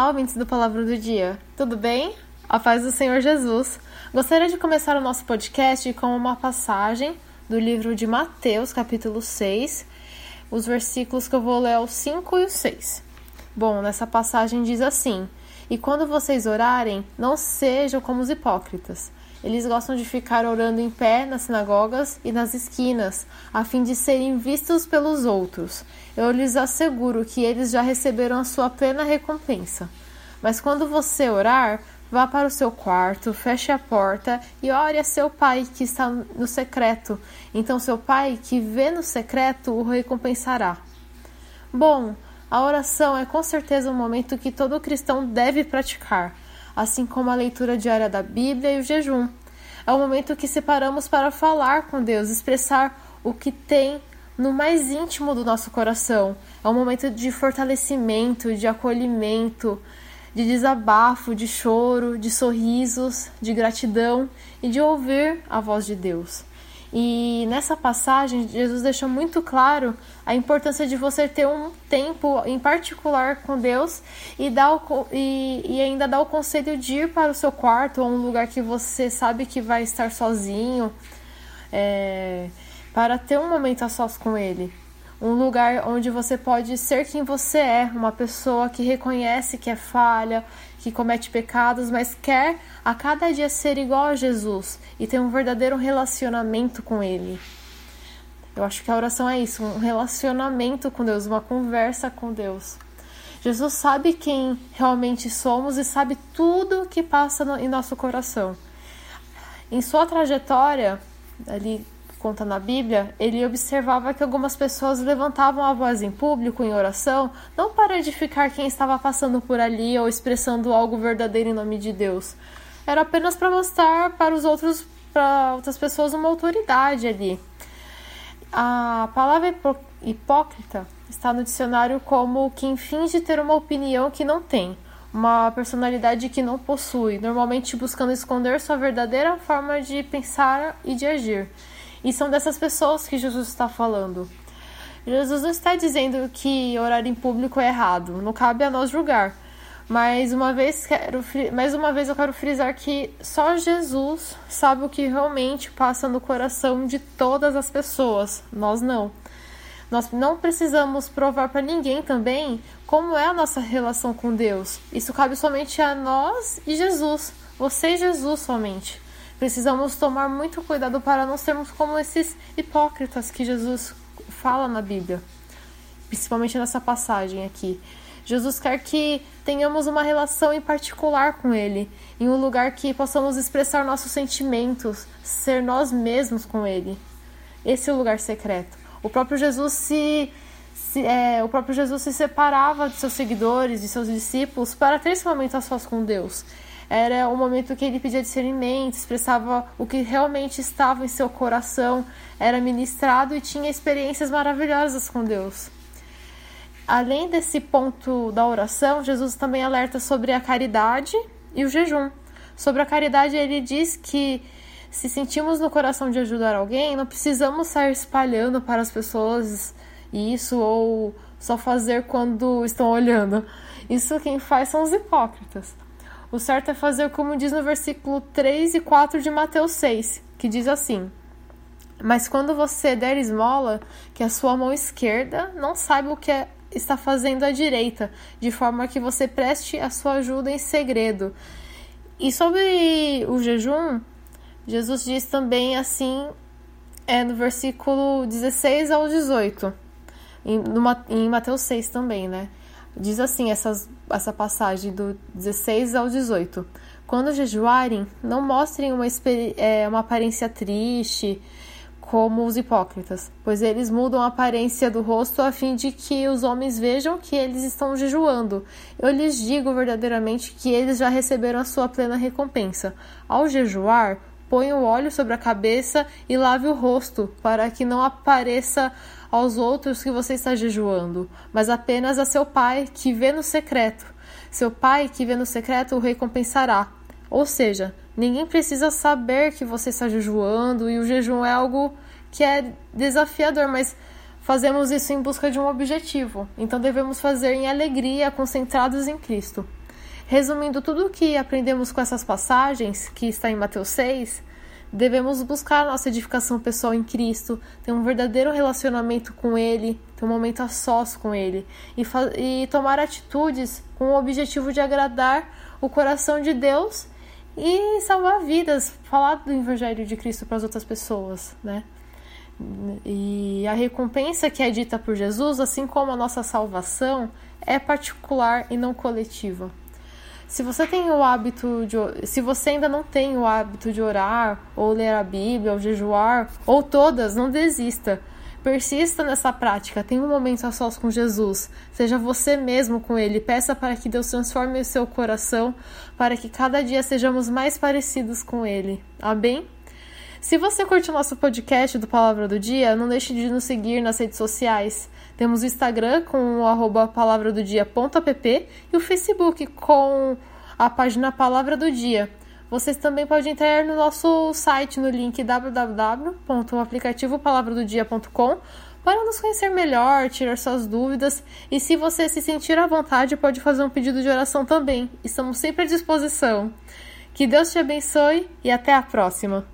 Olá, ouvintes do Palavra do Dia. Tudo bem? A paz do Senhor Jesus. Gostaria de começar o nosso podcast com uma passagem do livro de Mateus, capítulo 6. Os versículos que eu vou ler é o 5 e o 6. Bom, nessa passagem diz assim: E quando vocês orarem, não sejam como os hipócritas eles gostam de ficar orando em pé nas sinagogas e nas esquinas, a fim de serem vistos pelos outros. Eu lhes asseguro que eles já receberam a sua plena recompensa. Mas quando você orar, vá para o seu quarto, feche a porta e ore a seu pai que está no secreto. Então seu pai que vê no secreto o recompensará. Bom, a oração é com certeza um momento que todo cristão deve praticar assim como a leitura diária da Bíblia e o jejum. É o momento que separamos para falar com Deus, expressar o que tem no mais íntimo do nosso coração. É um momento de fortalecimento, de acolhimento, de desabafo, de choro, de sorrisos, de gratidão e de ouvir a voz de Deus. E nessa passagem, Jesus deixa muito claro a importância de você ter um tempo em particular com Deus e, dar o, e, e ainda dar o conselho de ir para o seu quarto ou um lugar que você sabe que vai estar sozinho, é, para ter um momento a sós com Ele um lugar onde você pode ser quem você é, uma pessoa que reconhece que é falha, que comete pecados, mas quer a cada dia ser igual a Jesus e ter um verdadeiro relacionamento com Ele. Eu acho que a oração é isso, um relacionamento com Deus, uma conversa com Deus. Jesus sabe quem realmente somos e sabe tudo que passa no, em nosso coração. Em sua trajetória, ali conta na Bíblia, ele observava que algumas pessoas levantavam a voz em público, em oração, não para edificar quem estava passando por ali ou expressando algo verdadeiro em nome de Deus. Era apenas para mostrar para os outros, para outras pessoas, uma autoridade ali. A palavra hipócrita está no dicionário como quem finge ter uma opinião que não tem, uma personalidade que não possui, normalmente buscando esconder sua verdadeira forma de pensar e de agir. E são dessas pessoas que Jesus está falando. Jesus não está dizendo que orar em público é errado, não cabe a nós julgar. Mas uma vez quero, mais uma vez eu quero frisar que só Jesus sabe o que realmente passa no coração de todas as pessoas, nós não. Nós não precisamos provar para ninguém também como é a nossa relação com Deus. Isso cabe somente a nós e Jesus, você e Jesus somente. Precisamos tomar muito cuidado para não sermos como esses hipócritas que Jesus fala na Bíblia, principalmente nessa passagem aqui. Jesus quer que tenhamos uma relação em particular com Ele, em um lugar que possamos expressar nossos sentimentos, ser nós mesmos com Ele. Esse é o lugar secreto. O próprio Jesus se, se é, o próprio Jesus se separava de seus seguidores, de seus discípulos, para ter esse momento a sós com Deus era o momento que ele pedia discernimento, expressava o que realmente estava em seu coração, era ministrado e tinha experiências maravilhosas com Deus. Além desse ponto da oração, Jesus também alerta sobre a caridade e o jejum. Sobre a caridade, ele diz que se sentimos no coração de ajudar alguém, não precisamos sair espalhando para as pessoas isso ou só fazer quando estão olhando. Isso quem faz são os hipócritas. O certo é fazer como diz no versículo 3 e 4 de Mateus 6, que diz assim: Mas quando você der esmola, que a sua mão esquerda não saiba o que é, está fazendo a direita, de forma que você preste a sua ajuda em segredo. E sobre o jejum, Jesus diz também assim, é no versículo 16 ao 18, em, em Mateus 6 também, né? Diz assim essas, essa passagem do 16 ao 18. Quando jejuarem, não mostrem uma, é, uma aparência triste, como os hipócritas, pois eles mudam a aparência do rosto a fim de que os homens vejam que eles estão jejuando. Eu lhes digo verdadeiramente que eles já receberam a sua plena recompensa. Ao jejuar, ponha o óleo sobre a cabeça e lave o rosto, para que não apareça aos outros que você está jejuando, mas apenas a seu pai que vê no secreto. Seu pai que vê no secreto o recompensará. Ou seja, ninguém precisa saber que você está jejuando e o jejum é algo que é desafiador, mas fazemos isso em busca de um objetivo. Então devemos fazer em alegria, concentrados em Cristo. Resumindo tudo o que aprendemos com essas passagens, que está em Mateus 6, devemos buscar nossa edificação pessoal em Cristo, ter um verdadeiro relacionamento com Ele, ter um momento a sós com Ele e, e tomar atitudes com o objetivo de agradar o coração de Deus e salvar vidas, falar do Evangelho de Cristo para as outras pessoas, né? E a recompensa que é dita por Jesus, assim como a nossa salvação, é particular e não coletiva. Se você tem o hábito de, se você ainda não tem o hábito de orar, ou ler a Bíblia, ou jejuar, ou todas, não desista. Persista nessa prática, tenha um momento a sós com Jesus. Seja você mesmo com Ele. Peça para que Deus transforme o seu coração, para que cada dia sejamos mais parecidos com Ele. Amém? Se você curte o nosso podcast do Palavra do Dia, não deixe de nos seguir nas redes sociais. Temos o Instagram com o arroba palavradodia.app e o Facebook com a página Palavra do Dia. Vocês também podem entrar no nosso site no link www.aplicativopalavradodia.com para nos conhecer melhor, tirar suas dúvidas e se você se sentir à vontade, pode fazer um pedido de oração também. Estamos sempre à disposição. Que Deus te abençoe e até a próxima!